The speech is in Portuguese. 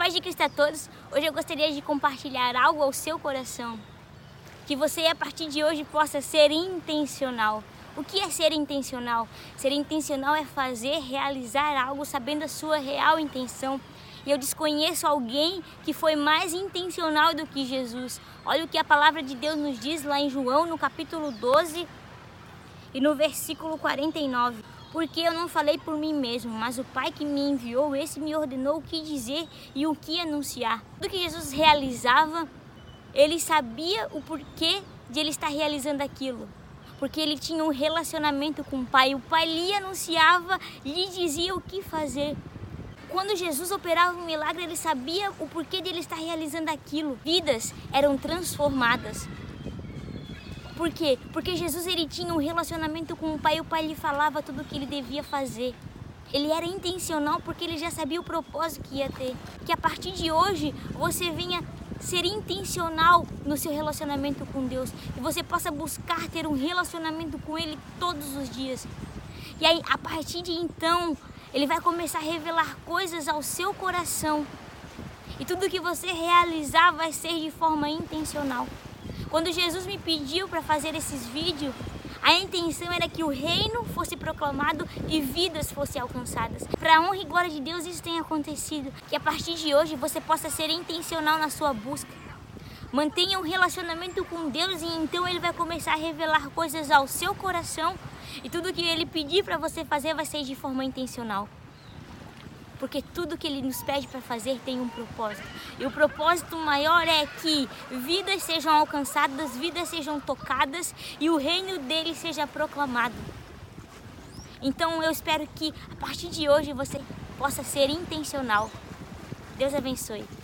paz de Cristo a todos. Hoje eu gostaria de compartilhar algo ao seu coração. Que você a partir de hoje possa ser intencional. O que é ser intencional? Ser intencional é fazer, realizar algo sabendo a sua real intenção. E eu desconheço alguém que foi mais intencional do que Jesus. Olha o que a palavra de Deus nos diz lá em João, no capítulo 12 e no versículo 49. Porque eu não falei por mim mesmo, mas o Pai que me enviou, esse me ordenou o que dizer e o que anunciar. Tudo que Jesus realizava, ele sabia o porquê de ele estar realizando aquilo. Porque ele tinha um relacionamento com o Pai. O Pai lhe anunciava lhe dizia o que fazer. Quando Jesus operava um milagre, ele sabia o porquê de ele estar realizando aquilo. Vidas eram transformadas. Por quê? Porque Jesus ele tinha um relacionamento com o Pai e o Pai lhe falava tudo o que ele devia fazer. Ele era intencional porque ele já sabia o propósito que ia ter. Que a partir de hoje você venha ser intencional no seu relacionamento com Deus e você possa buscar ter um relacionamento com Ele todos os dias. E aí, a partir de então, Ele vai começar a revelar coisas ao seu coração. E tudo que você realizar vai ser de forma intencional. Quando Jesus me pediu para fazer esses vídeos, a intenção era que o reino fosse proclamado e vidas fossem alcançadas. Para a honra e glória de Deus, isso tem acontecido. Que a partir de hoje você possa ser intencional na sua busca. Mantenha um relacionamento com Deus e então Ele vai começar a revelar coisas ao seu coração. E tudo que Ele pedir para você fazer vai ser de forma intencional porque tudo que ele nos pede para fazer tem um propósito. E o propósito maior é que vidas sejam alcançadas, vidas sejam tocadas e o reino dele seja proclamado. Então eu espero que a partir de hoje você possa ser intencional. Deus abençoe.